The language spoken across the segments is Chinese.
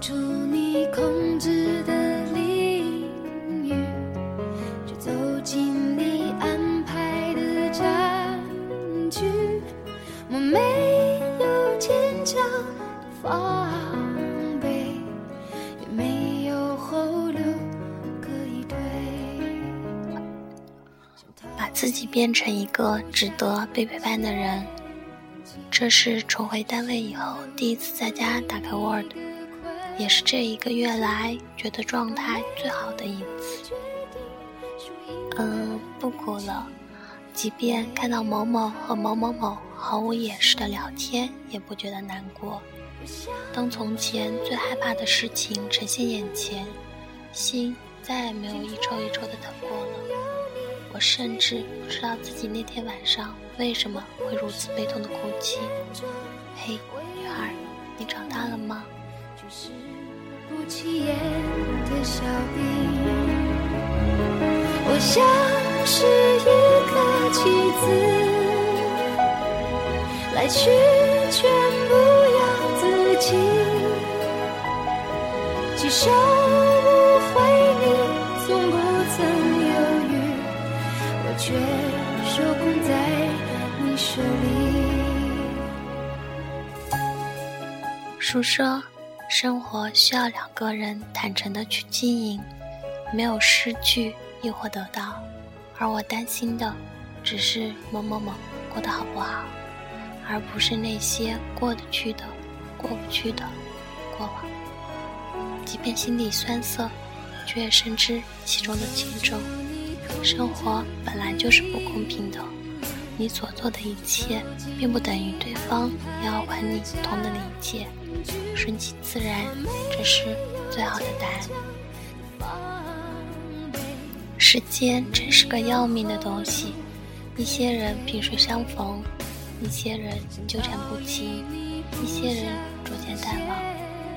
出你控制的领域，却走进你安排的战局。我没有坚强的防备，也没有后路可以退。把自己变成一个值得被陪伴的人，这是重回单位以后第一次在家打开 Word，也是这一个月来觉得状态最好的一次。嗯，不哭了，即便看到某某和某某某毫无掩饰的聊天，也不觉得难过。当从前最害怕的事情呈现眼前，心再也没有一抽一抽的疼过了。我甚至不知道自己那天晚上为什么会如此悲痛的哭泣。嘿，女孩，你长大了吗？是不起眼的小兵，我像是一个棋子，来去全不由自己，几手无回你从不曾犹豫，我却受控在你手里。书说。生活需要两个人坦诚的去经营，没有失去亦或得到，而我担心的只是某某某过得好不好，而不是那些过得去的、过不去的过往。即便心里酸涩，却也深知其中的轻重。生活本来就是不公平的，你所做的一切，并不等于对方要还你同等的一切。顺其自然，这是最好的答案。时间真是个要命的东西，一些人萍水相逢，一些人纠缠不清，一些人逐渐淡忘。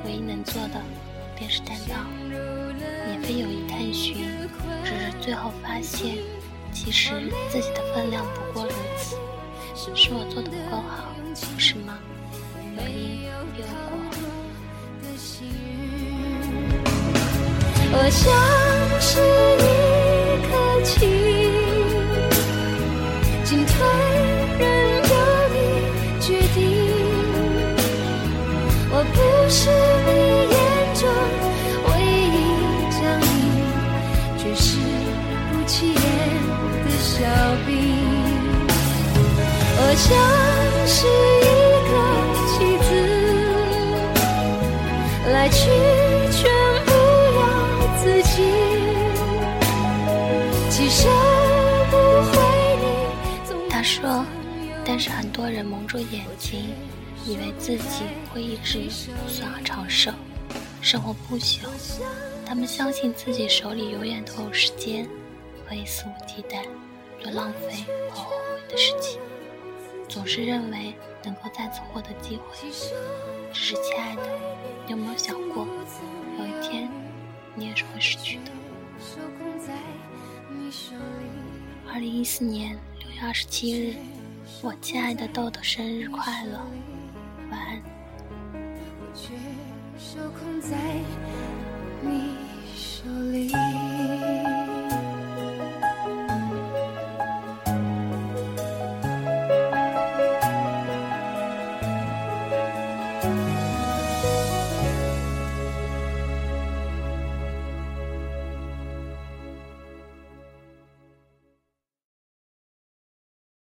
唯一能做的，便是担当，免费友谊探寻，只是最后发现，其实自己的分量不过如此。是我做的不够好，不是吗？有因有果。我像是像是一个棋子，来去全。他说：“但是很多人蒙住眼睛，以为自己会一直不死而长寿，生活不朽。他们相信自己手里永远都有时间，可以肆无忌惮做浪费和后悔的事情，总是认为能够再次获得机会。只是，亲爱的，你有没有想过，有一天你也是会失去的？”二零一四年六月二十七日，我亲爱的豆豆生日快乐，